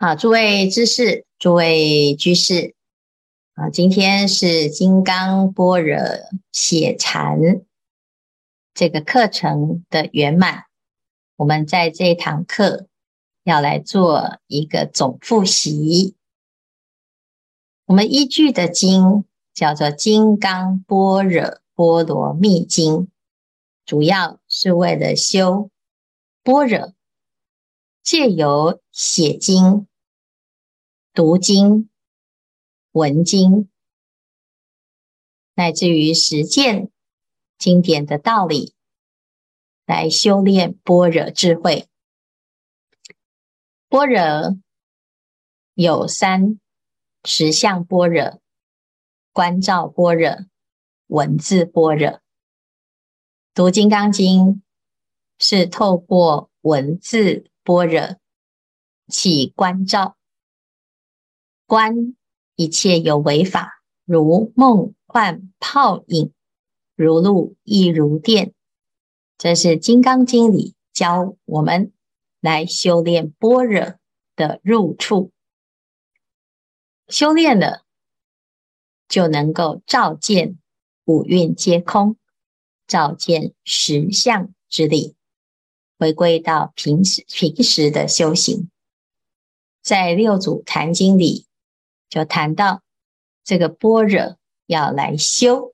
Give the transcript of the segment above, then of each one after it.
啊，诸位知识，诸位居士，啊，今天是金刚般若写禅这个课程的圆满。我们在这堂课要来做一个总复习。我们依据的经叫做《金刚般若波罗蜜经》，主要是为了修般若，借由写经。读经、闻经，乃至于实践经典的道理，来修炼般若智慧。般若有三：实相般若、观照般若、文字般若。读《金刚经》是透过文字般若起观照。观一切有为法，如梦幻泡影，如露亦如电。这是《金刚经》里教我们来修炼般若的入处。修炼了，就能够照见五蕴皆空，照见实相之理，回归到平时平时的修行。在《六祖坛经》里。就谈到这个般若要来修，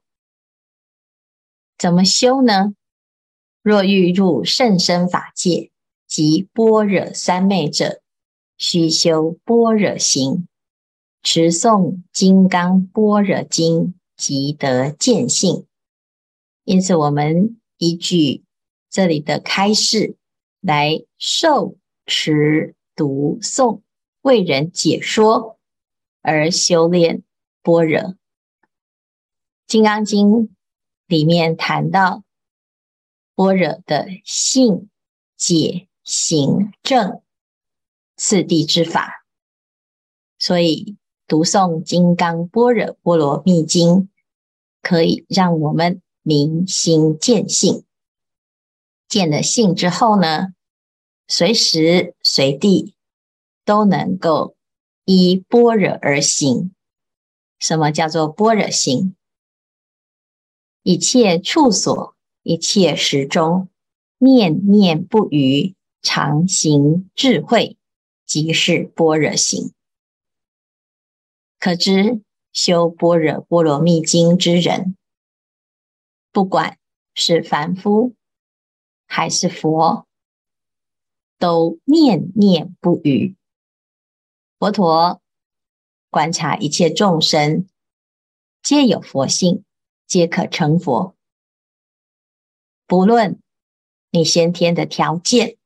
怎么修呢？若欲入甚深法界及般若三昧者，须修般若行，持诵金刚般若经，即得见性。因此，我们依据这里的开示来受持读诵，为人解说。而修炼般若，《金刚经》里面谈到般若的性、解、行、证四谛之法，所以读诵《金刚般若波罗蜜经》，可以让我们明心见性。见了性之后呢，随时随地都能够。依般若而行，什么叫做般若行？一切处所，一切时中，念念不渝，常行智慧，即是般若行。可知修般若波罗蜜经之人，不管是凡夫还是佛，都念念不渝。佛陀观察一切众生，皆有佛性，皆可成佛。不论你先天的条件、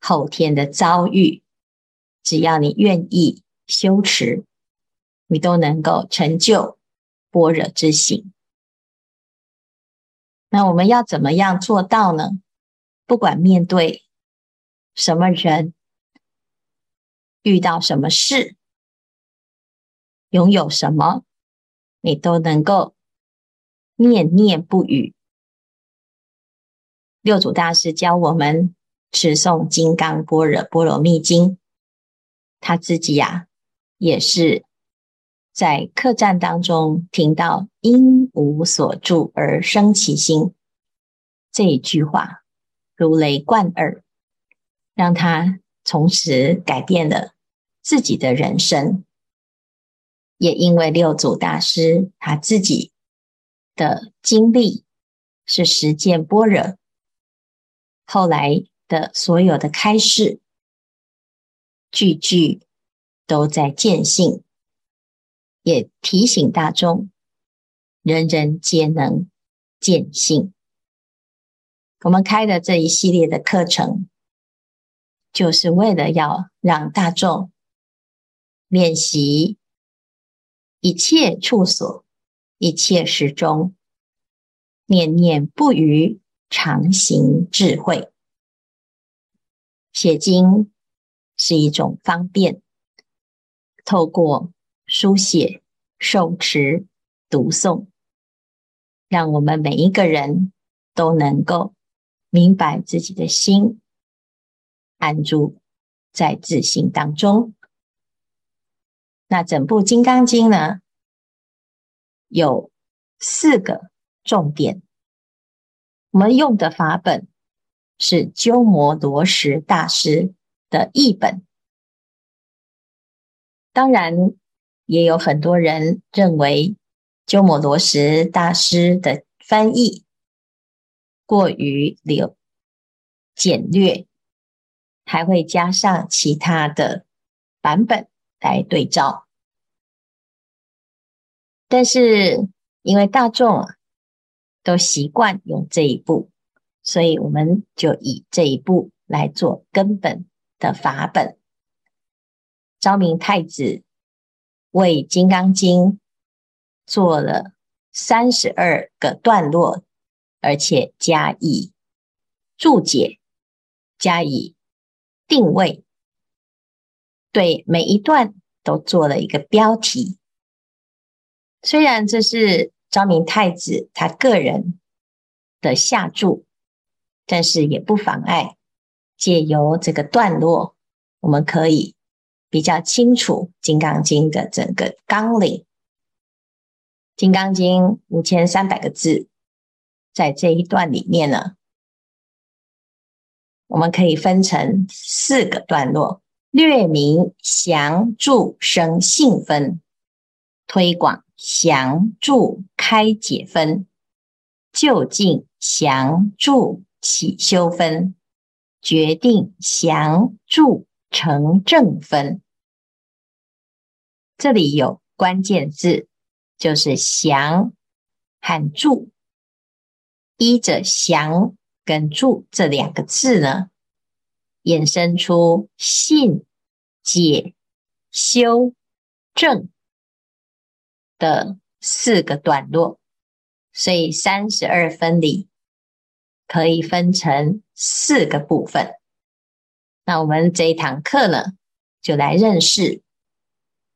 后天的遭遇，只要你愿意修持，你都能够成就般若之行。那我们要怎么样做到呢？不管面对什么人。遇到什么事，拥有什么，你都能够念念不语。六祖大师教我们持诵《金刚般若波罗蜜经》，他自己呀、也是在客栈当中听到“因无所住而生其心”这一句话，如雷贯耳，让他从此改变了。自己的人生，也因为六祖大师他自己的经历是实践般若，后来的所有的开示，句句都在见性，也提醒大众，人人皆能见性。我们开的这一系列的课程，就是为了要让大众。练习一切处所，一切时中，念念不渝，常行智慧。写经是一种方便，透过书写、受持、读诵，让我们每一个人都能够明白自己的心，安住在自性当中。那整部《金刚经》呢，有四个重点。我们用的法本是鸠摩罗什大师的译本。当然，也有很多人认为鸠摩罗什大师的翻译过于流简略，还会加上其他的版本来对照。但是，因为大众都习惯用这一步，所以我们就以这一步来做根本的法本。昭明太子为《金刚经》做了三十二个段落，而且加以注解，加以定位，对每一段都做了一个标题。虽然这是昭明太子他个人的下注，但是也不妨碍借由这个段落，我们可以。比较清楚《金刚经》的整个纲领，《金刚经》五千三百个字，在这一段里面呢，我们可以分成四个段落：略明详注生信分，推广详注开解分，就近详注起修分，决定详注成正分。这里有关键字，就是“详”和“注”。依着“详”跟“注”这两个字呢，衍生出“信”、“解”、“修”、“正”的四个段落。所以三十二分里可以分成四个部分。那我们这一堂课呢，就来认识。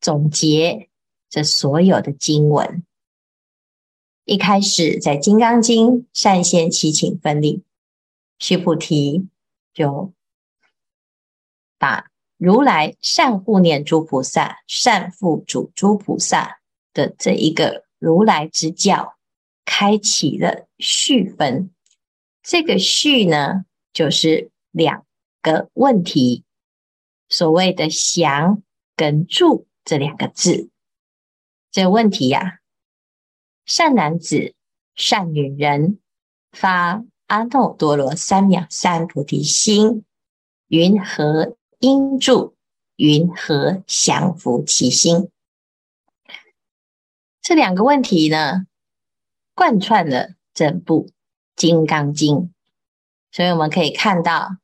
总结这所有的经文，一开始在《金刚经》善现祈请分里，须菩提就把如来善护念诸菩萨、善付嘱诸菩萨的这一个如来之教，开启了序分。这个序呢，就是两个问题，所谓的降跟住。这两个字，这问题呀、善男子、善女人发阿耨多罗三藐三菩提心，云何应住？云何降伏其心？这两个问题呢，贯穿了整部《金刚经》，所以我们可以看到，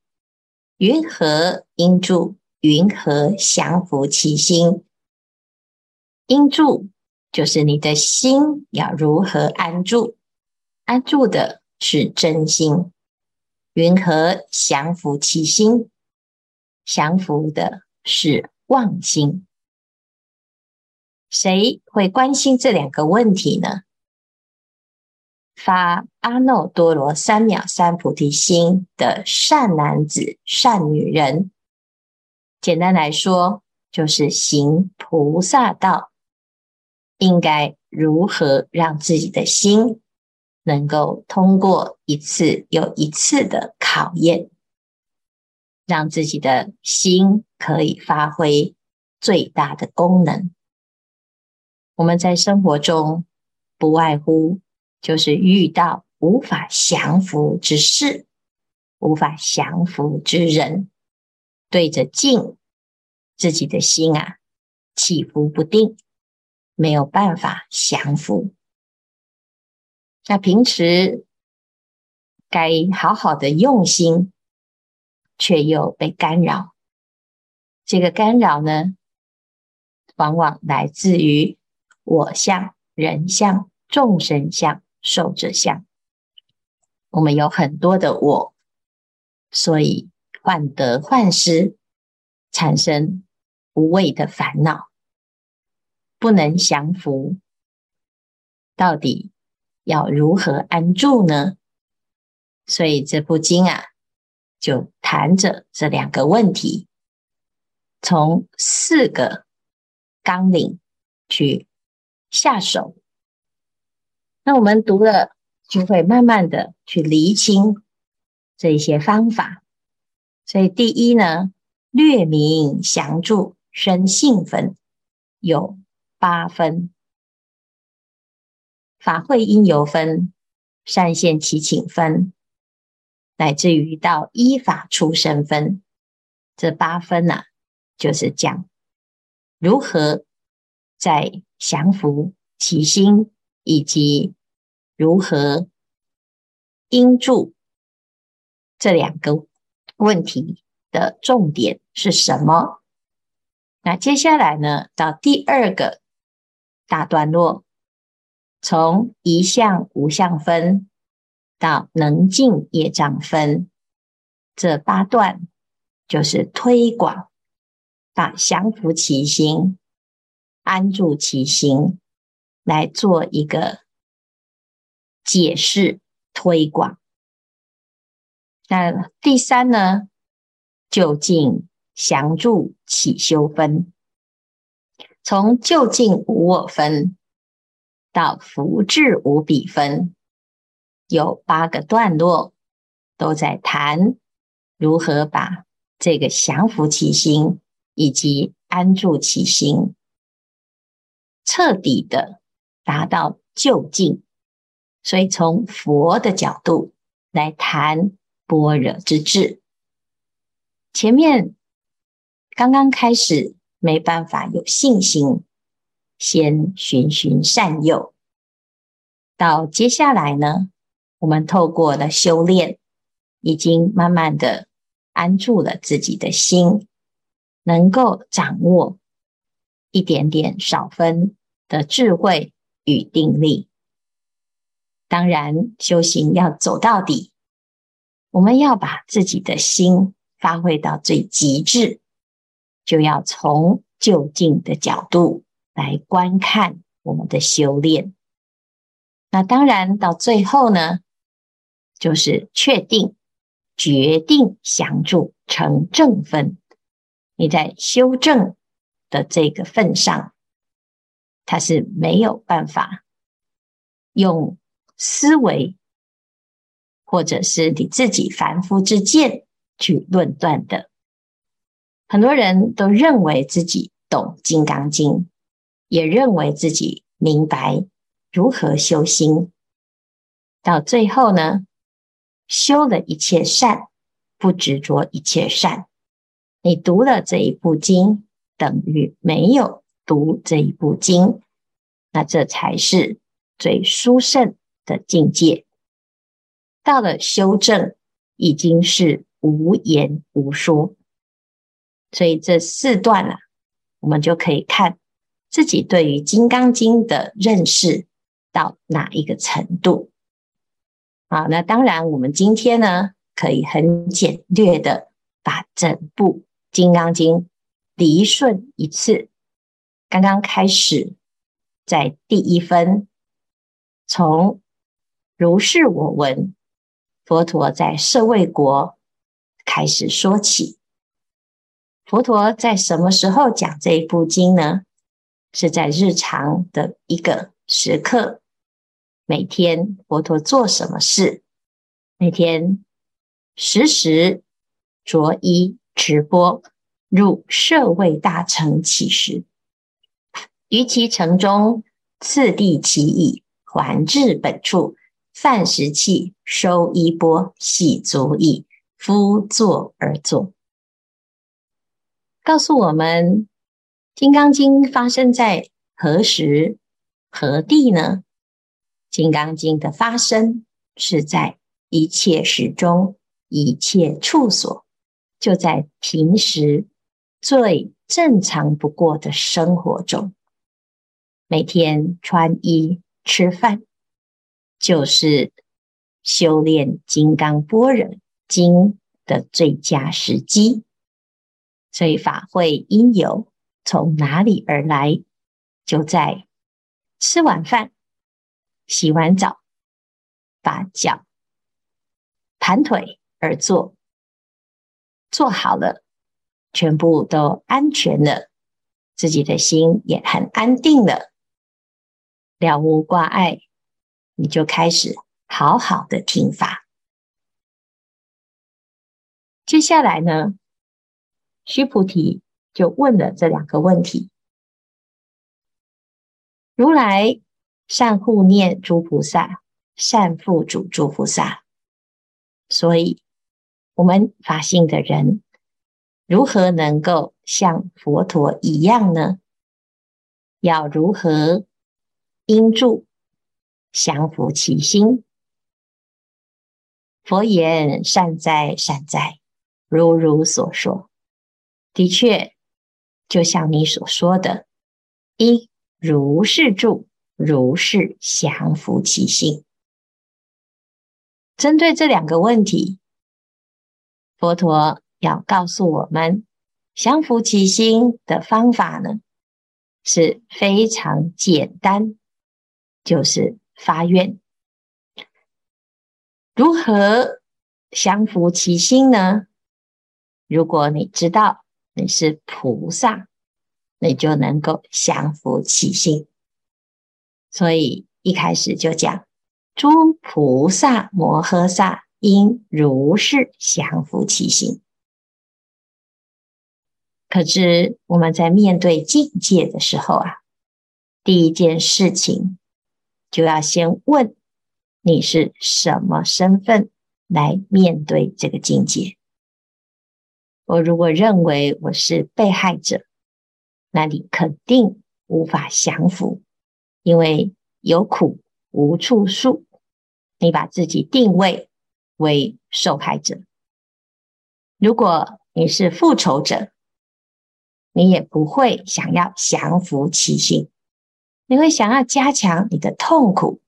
云何应住？云何降伏其心？应住就是你的心要如何安住？安住的是真心。云何降伏其心？降伏的是妄心。谁会关心这两个问题呢？发阿耨多罗三藐三菩提心的善男子、善女人，简单来说，就是行菩萨道。应该如何让自己的心能够通过一次又一次的考验，让自己的心可以发挥最大的功能？我们在生活中不外乎就是遇到无法降服之事，无法降服之人，对着镜，自己的心啊起伏不定。没有办法降服，那平时该好好的用心，却又被干扰。这个干扰呢，往往来自于我相、人相、众生相、寿者相。我们有很多的我，所以患得患失，产生无谓的烦恼。不能降伏，到底要如何安住呢？所以这部经啊，就谈着这两个问题，从四个纲领去下手。那我们读了，就会慢慢的去厘清这些方法。所以第一呢，略明详注生信分有八分，法会因由分，善现其请分，乃至于到依法出生分，这八分呢、啊，就是讲如何在降伏其心，以及如何因住这两个问题的重点是什么？那接下来呢，到第二个大段落，从一相无相分到能尽业障分，这八段就是推广，把降伏其心、安住其心来做一个解释推广。那第三呢，究竟降住起修分，从究竟无我分到福智无比分，有八个段落，都在谈如何把这个降伏其心以及安住其心，彻底的达到究竟。所以从佛的角度来谈般若之智。前面刚刚开始没办法有信心，先循循善诱。到接下来呢，我们透过了修炼，已经慢慢的安住了自己的心，能够掌握一点点少分的智慧与定力。当然，修行要走到底，我们要把自己的心。发挥到最极致，就要从就近的角度来观看我们的修炼。那当然，到最后呢，就是确定、决定详注成正分。你在修正的这个份上，他是没有办法用思维，或者是你自己凡夫之见。去论断的，很多人都认为自己懂《金刚经》，也认为自己明白如何修心。到最后呢，修了一切善，不执着一切善。你读了这一部经，等于没有读这一部经，那这才是最殊胜的境界。到了修正，已经是。无言无说，所以这四段啊，我们就可以看自己对于《金刚经》的认识到哪一个程度。好，那当然，我们今天呢，可以很简略的把整部《金刚经》理顺一次。刚刚开始在第一分，从如是我闻，佛陀在舍卫国。开始说起，佛陀在什么时候讲这一部经呢？是在日常的一个时刻，每天佛陀做什么事？每天时时着衣直播，入舍卫大城乞食，于其城中次第乞已，还至本处，饭食器，收衣钵，洗足已。敷坐而坐，告诉我们《金刚经》发生在何时何地呢？《金刚经》的发生是在一切时中、一切处所，就在平时最正常不过的生活中，每天穿衣吃饭，就是修炼金刚般若。经的最佳时机，所以法会因由从哪里而来？就在吃晚饭、洗完澡，把脚盘腿而坐，坐好了，全部都安全了，自己的心也很安定了，了无挂碍，你就开始好好的听法。接下来呢，须菩提就问了这两个问题：如来善护念诸菩萨，善付嘱诸菩萨，所以我们法性的人。如何能够像佛陀一样呢？要如何应住降伏其心？佛言：善哉，善哉，如如所说。的确，就像你所说的，应如是住，如是降伏其心。针对这两个问题，佛陀。要告诉我们，降伏其心的方法呢，是非常简单，就是发愿。如何降伏其心呢？如果你知道你是菩萨，你就能够降伏其心。所以一开始就讲，诸菩萨摩诃萨应如是降伏其心。可知我们在面对境界的时候啊，第一件事情就要先问你是什么身份来面对这个境界。我如果认为我是被害者，那你肯定无法降服，因为有苦无处诉，你把自己定位为受害者。如果你是复仇者，你也不会想要降服其心，你会想要加强你的痛苦，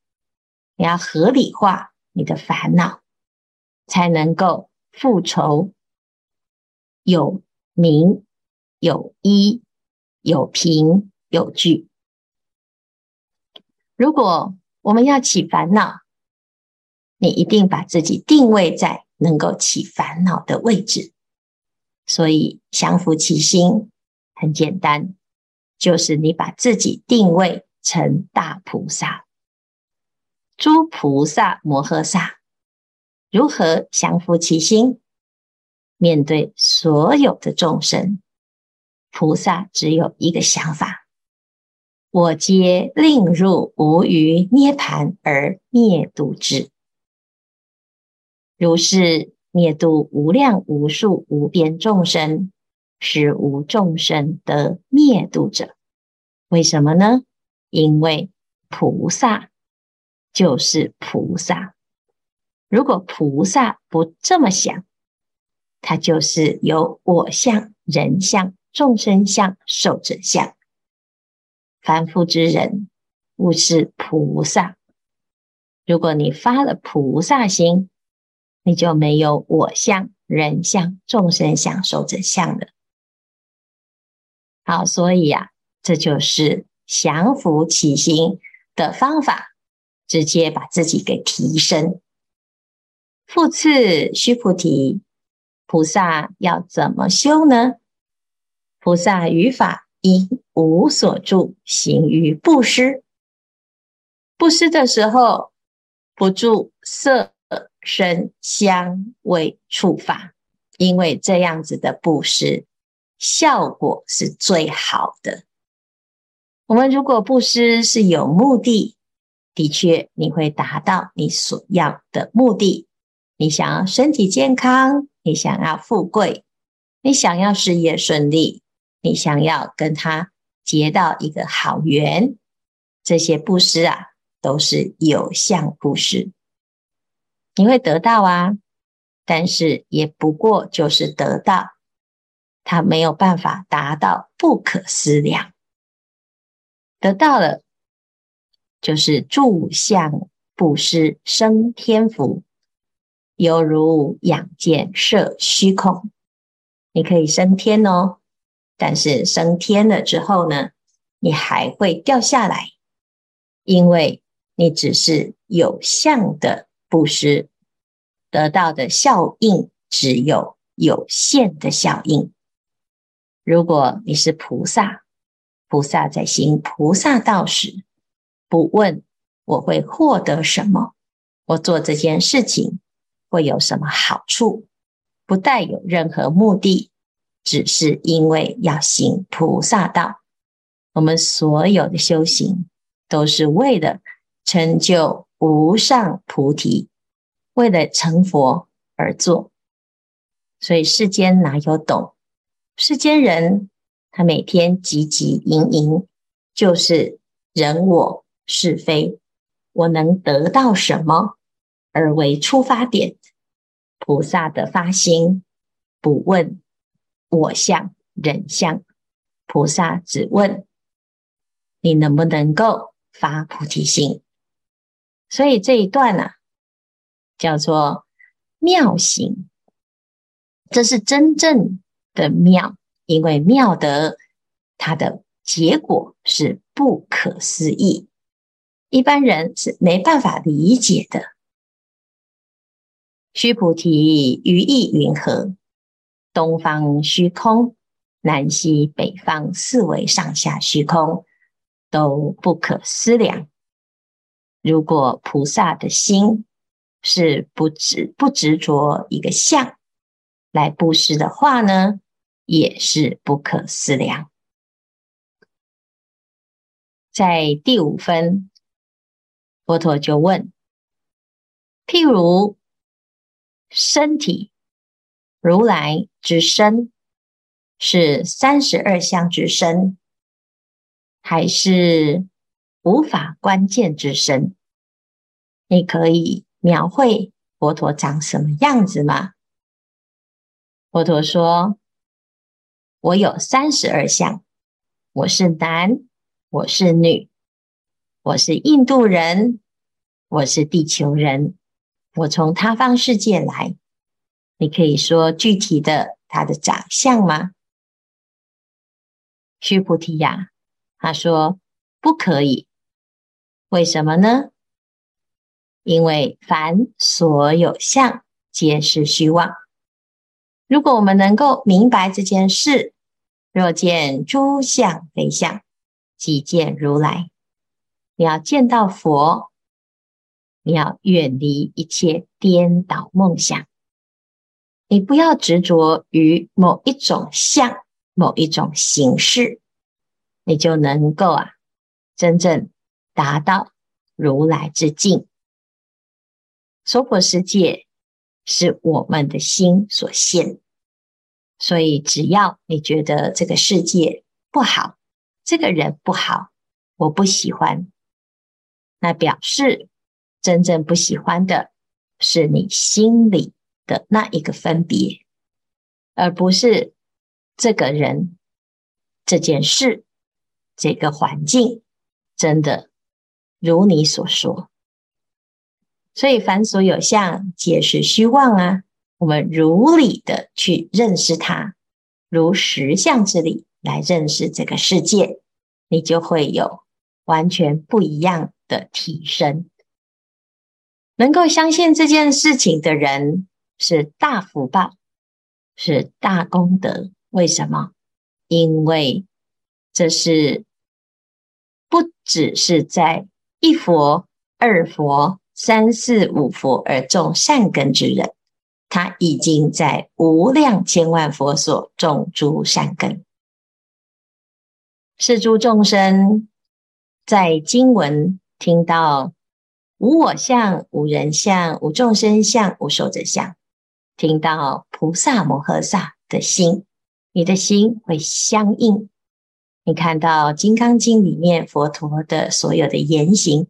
你要合理化你的烦恼，才能够复仇。有名有依有凭有据。如果我们要起烦恼，你一定把自己定位在能够起烦恼的位置，所以降服其心。很简单，就是你把自己定位成大菩萨，诸菩萨摩诃萨，如何降伏其心？面对所有的众生，菩萨只有一个想法：我皆令入无余涅槃而灭度之。如是灭度无量无数无边众生。是无众生得灭度者，为什么呢？因为菩萨就是菩萨。如果菩萨不这么想，他就是有我相、人相、众生相、寿者相。凡夫之人，勿是菩萨。如果你发了菩萨心，你就没有我相、人相、众生相、寿者相了。好，所以呀、啊，这就是降伏起心的方法，直接把自己给提升。复次，须菩提，菩萨要怎么修呢？菩萨于法应无所住，行于布施。布施的时候，不住色、声、香、味、触、法，因为这样子的布施。效果是最好的。我们如果布施是有目的，的确你会达到你所要的目的。你想要身体健康，你想要富贵，你想要事业顺利，你想要跟他结到一个好缘，这些布施啊，都是有相布施，你会得到啊。但是也不过就是得到。他没有办法达到不可思量，得到了就是住相布施生天福，犹如仰箭射虚空。你可以升天哦，但是升天了之后呢，你还会掉下来，因为你只是有相的布施，得到的效应只有有限的效应。如果你是菩萨，菩萨在行菩萨道时，不问我会获得什么，我做这件事情会有什么好处，不带有任何目的，只是因为要行菩萨道。我们所有的修行都是为了成就无上菩提，为了成佛而做。所以世间哪有懂？世间人他每天汲汲营营，就是人我是非，我能得到什么而为出发点。菩萨的发心不问我相人相，菩萨只问。你能不能够发菩提心？所以这一段呢、啊，叫做妙行，这是真正的妙，因为妙德它的结果是不可思议，一般人是没办法理解的。须菩提，于意云何？东方虚空，南西北方四维上下虚空。都不可思量。如果菩萨的心是不执不执着一个相来布施的话呢，也是不可思量。在第五分，佛陀就问：譬如身体，如来之身是三十二相之身。还是无法关键之身，你可以描绘佛陀长什么样子吗？佛陀说：“我有三十二相，我是男，我是女，我是印度人，我是地球人，我从他方世界来。你可以说具体的他的长相吗？”须菩提呀。他说：“不可以，为什么呢？因为凡所有相，皆是虚妄。如果我们能够明白这件事，若见诸相非相，即见如来。你要见到佛，你要远离一切颠倒梦想，你不要执着于某一种相，某一种形式。”你就能够啊，真正达到如来之境。娑婆世界是我们的心所现，所以只要你觉得这个世界不好，这个人不好，我不喜欢，那表示真正不喜欢的是你心里的那一个分别，而不是这个人、这件事。这个环境真的如你所说，所以凡所有相，皆是虚妄啊！我们如理的去认识它，如实相之理来认识这个世界，你就会有完全不一样的提升。能够相信这件事情的人是大福报，是大功德。为什么？因为这是。不只是在一佛、二佛、三四五佛而种善根之人，他已经在无量千万佛所种诸善根。是诸众生在经文听到无我相、无人相、无众生相、无寿者相，听到菩萨摩诃萨的心，你的心会相应。你看到《金刚经》里面佛陀的所有的言行，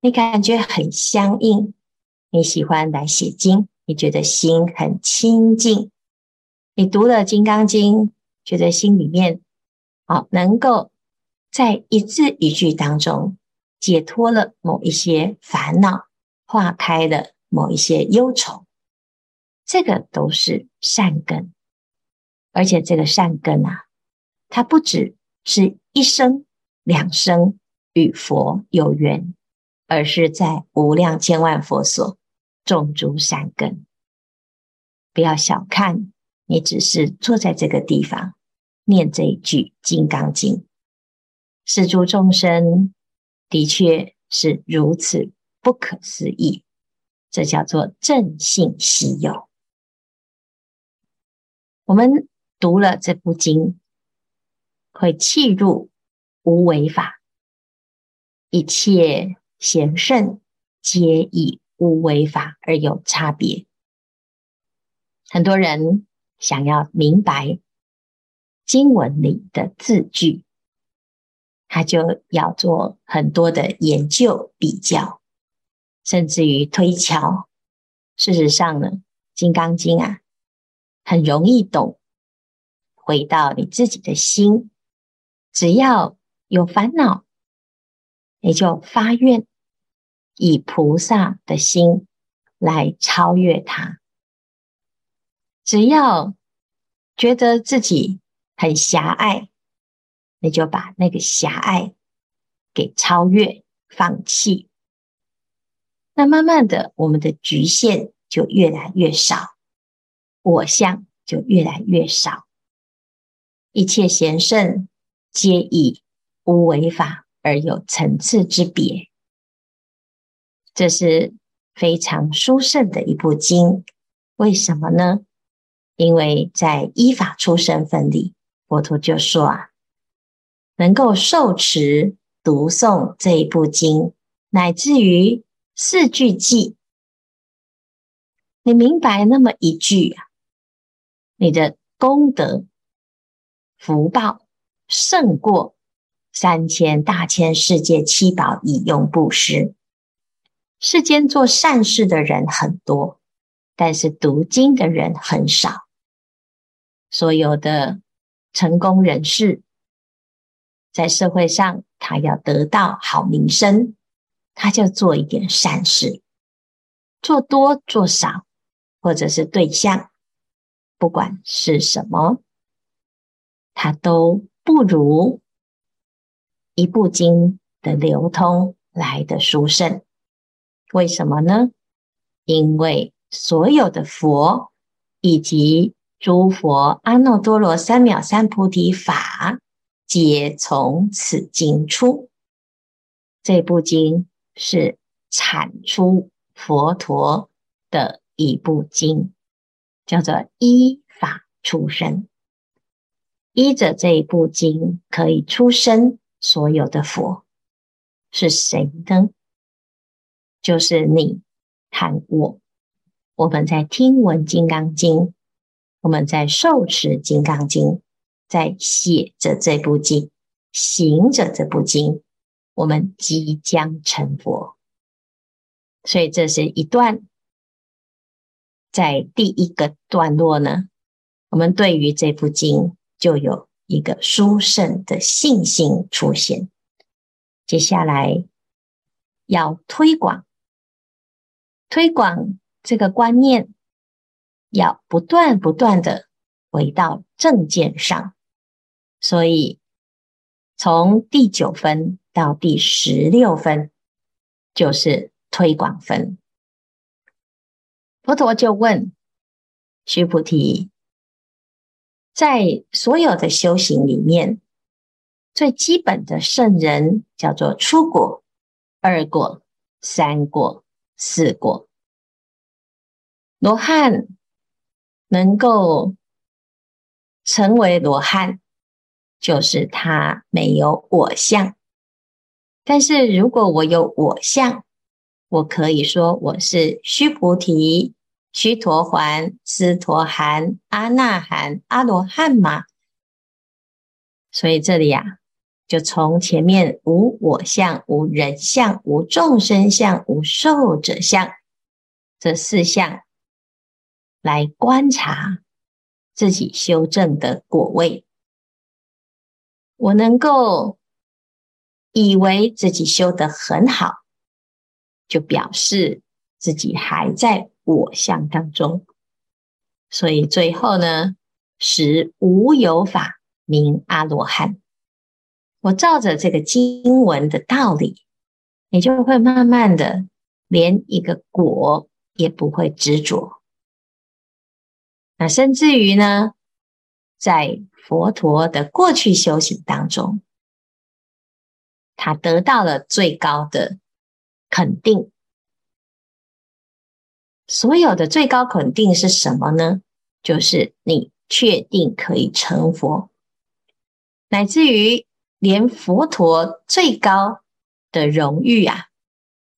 你感觉很相应。你喜欢来写经，你觉得心很清净。你读了《金刚经》，觉得心里面好，能够在一字一句当中解脱了某一些烦恼，化开了某一些忧愁。这个都是善根，而且这个善根啊，它不只。是一生、两生与佛有缘，而是在无量千万佛所种诸善根。不要小看，你只是坐在这个地方念这一句《金刚经》，是诸众生的确是如此不可思议，这叫做正信希有。我们读了这部经，会契入无为法，一切贤圣皆以无为法而有差别。很多人想要明白经文里的字句，他就要做很多的研究比较，甚至于推敲。事实上呢，《金刚经》啊。很容易懂，回到你自己的心，只要有烦恼，你就发愿，以菩萨的心来超越它。只要觉得自己很狭隘，你就把那个狭隘给超越、放弃。那慢慢的，我们的局限就越来越少。我相就越来越少，一切贤圣皆以无为法而有层次之别，这是非常殊胜的一部经。为什么呢？因为在依法出生分里，佛陀就说啊，能够受持读诵这一部经，乃至于四句偈，你明白那么一句啊。你的功德福报胜过三千大千世界七宝以用布施。世间做善事的人很多，但是读经的人很少。所有的成功人士在社会上，他要得到好名声，他就做一点善事，做多做少，或者是对象。不管是什么，他都不如一部经的流通来的殊胜。为什么呢？因为所有的佛以及诸佛阿耨多罗三藐三菩提法，皆从此经出。这部经是产出佛陀的一部经。叫做依法出生，依着这一部经可以出生所有的佛是谁呢？就是你和我。我们在听闻《金刚经》，我们在受持《金刚经》，在写着这部经，行着这部经，我们即将成佛。所以这是一段。在第一个段落呢，我们对于这部经就有一个殊胜的信心出现。接下来要推广，推广这个观念，要不断不断的回到正见上。所以从第九分到第十六分，就是推广分。佛陀就问须菩提，在所有的修行里面，最基本的圣人叫做初果、二果、三果、四果。罗汉能够成为罗汉，就是他没有我相。但是如果我有我相，我可以说我是须菩提、须陀洹、斯陀含、阿那含、阿罗汉吗？所以这里呀、啊，就从前面无我相、无人相、无众生相、无寿者相这四项来观察自己修正的果位。我能够以为自己修得很好。就表示自己还在我相当中，所以最后呢，实无有法名阿罗汉。我照着这个经文的道理，你就会慢慢的连一个果也不会执着。那甚至于呢，在佛陀的过去修行当中，他得到了最高的肯定。所有的最高肯定是什么呢？就是你确定可以成佛，乃至于连佛陀最高的荣誉啊，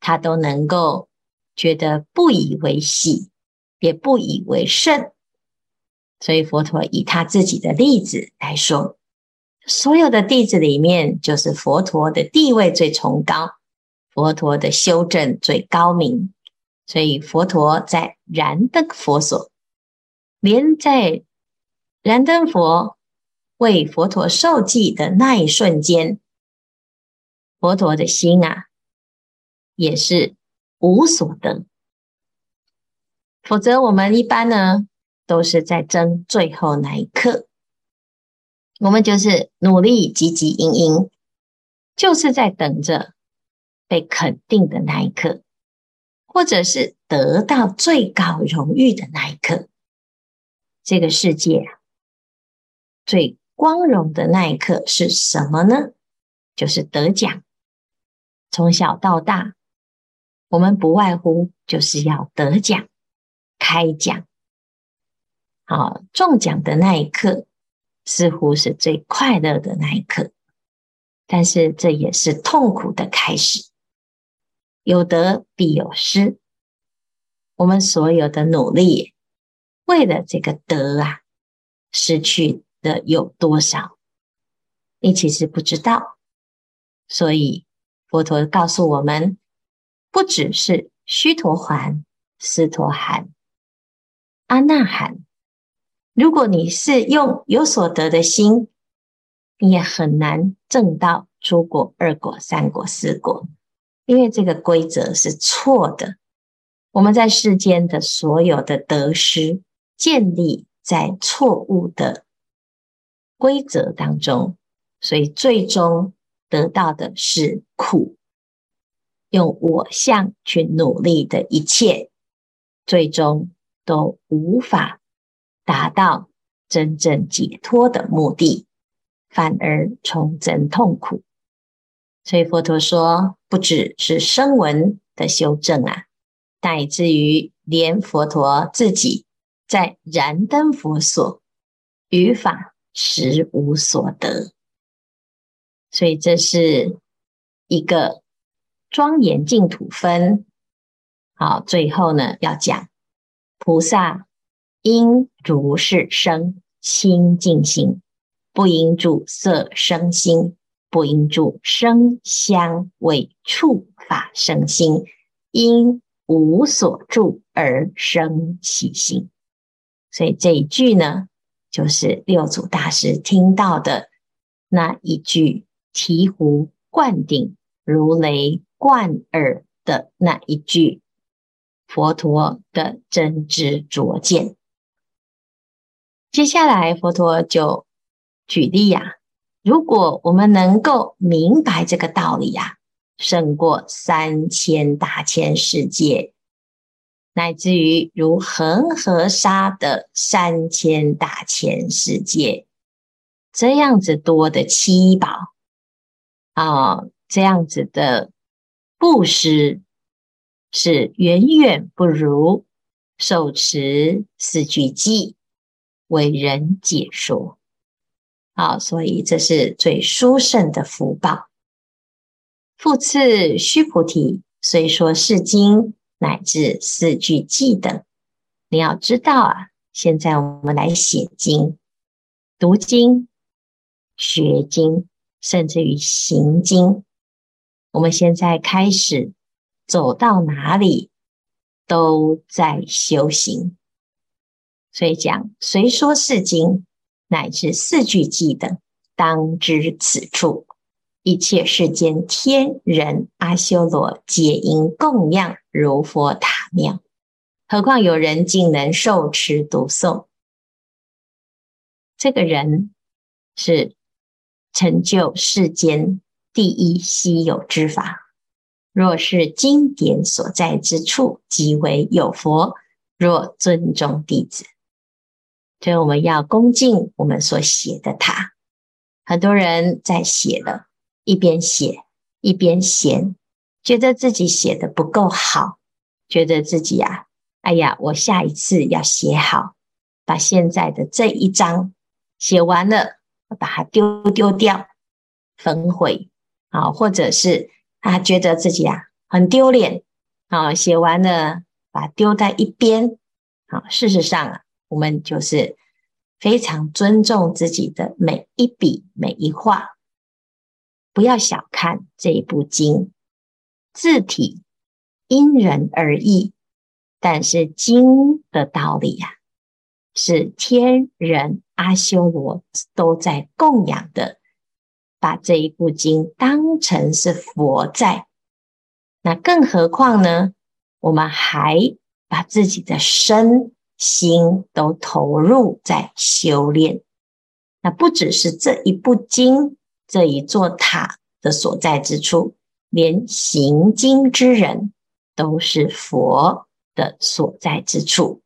他都能够觉得不以为喜，也不以为胜。所以佛陀以他自己的例子来说，所有的弟子里面，就是佛陀的地位最崇高，佛陀的修正最高明。所以佛陀在燃灯佛所，连在燃灯佛为佛陀受记的那一瞬间，佛陀的心啊，也是无所得。否则我们一般呢，都是在争最后那一刻，我们就是努力汲汲营营，就是在等着被肯定的那一刻。或者是得到最高荣誉的那一刻，这个世界啊，最光荣的那一刻是什么呢？就是得奖。从小到大，我们不外乎就是要得奖、开奖。好，中奖的那一刻，似乎是最快乐的那一刻，但是这也是痛苦的开始。有得必有失，我们所有的努力，为了这个得啊，失去的有多少？你其实不知道。所以佛陀告诉我们，不只是须陀洹、斯陀含、阿那含，如果你是用有所得的心，你也很难证到诸果、二果、三果、四果。因为这个规则是错的，我们在世间的所有的得失，建立在错误的规则当中，所以最终得到的是苦。用我相去努力的一切，最终都无法达到真正解脱的目的，反而重增痛苦。所以佛陀说，不只是声闻的修正啊，乃至于连佛陀自己在燃灯佛所，于法实无所得。所以这是一个庄严净土分。好，最后呢要讲菩萨应如是生清净心，不应住色声心。不应住声香味触法生心，因无所住而生喜心。所以这一句呢，就是六祖大师听到的那一句醍醐灌顶、如雷贯耳的那一句佛陀的真知灼见。接下来，佛陀就举例呀、啊。如果我们能够明白这个道理呀、啊，胜过三千大千世界，乃至于如恒河沙的三千大千世界，这样子多的七宝啊，这样子的布施，是远远不如受持四句偈，为人解说。好，所以这是最殊胜的福报。复次，须菩提，虽说是经乃至四句偈等，你要知道啊。现在我们来写经、读经、学经，甚至于行经。我们现在开始走到哪里，都在修行。所以讲，虽说是经。乃至四句偈等，当知此处一切世间天人阿修罗，皆应供养如佛塔庙。何况有人竟能受持读诵，这个人是成就世间第一稀有之法。若是经典所在之处，即为有佛。若尊重弟子。所以我们要恭敬我们所写的塔。很多人在写了，一边写一边嫌，觉得自己写的不够好，觉得自己啊，哎呀，我下一次要写好，把现在的这一章写完了，把它丢丢掉，焚毁啊，或者是啊，觉得自己啊很丢脸啊，写完了把它丢在一边。啊，事实上啊，我们就是非常尊重自己的每一笔每一画，不要小看这一部经，字体因人而异，但是经的道理呀、啊，是天人阿修罗都在供养的，把这一部经当成是佛在，那更何况呢？我们还。把自己的身心都投入在修炼，那不只是这一部经、这一座塔的所在之处，连行经之人都是佛的所在之处。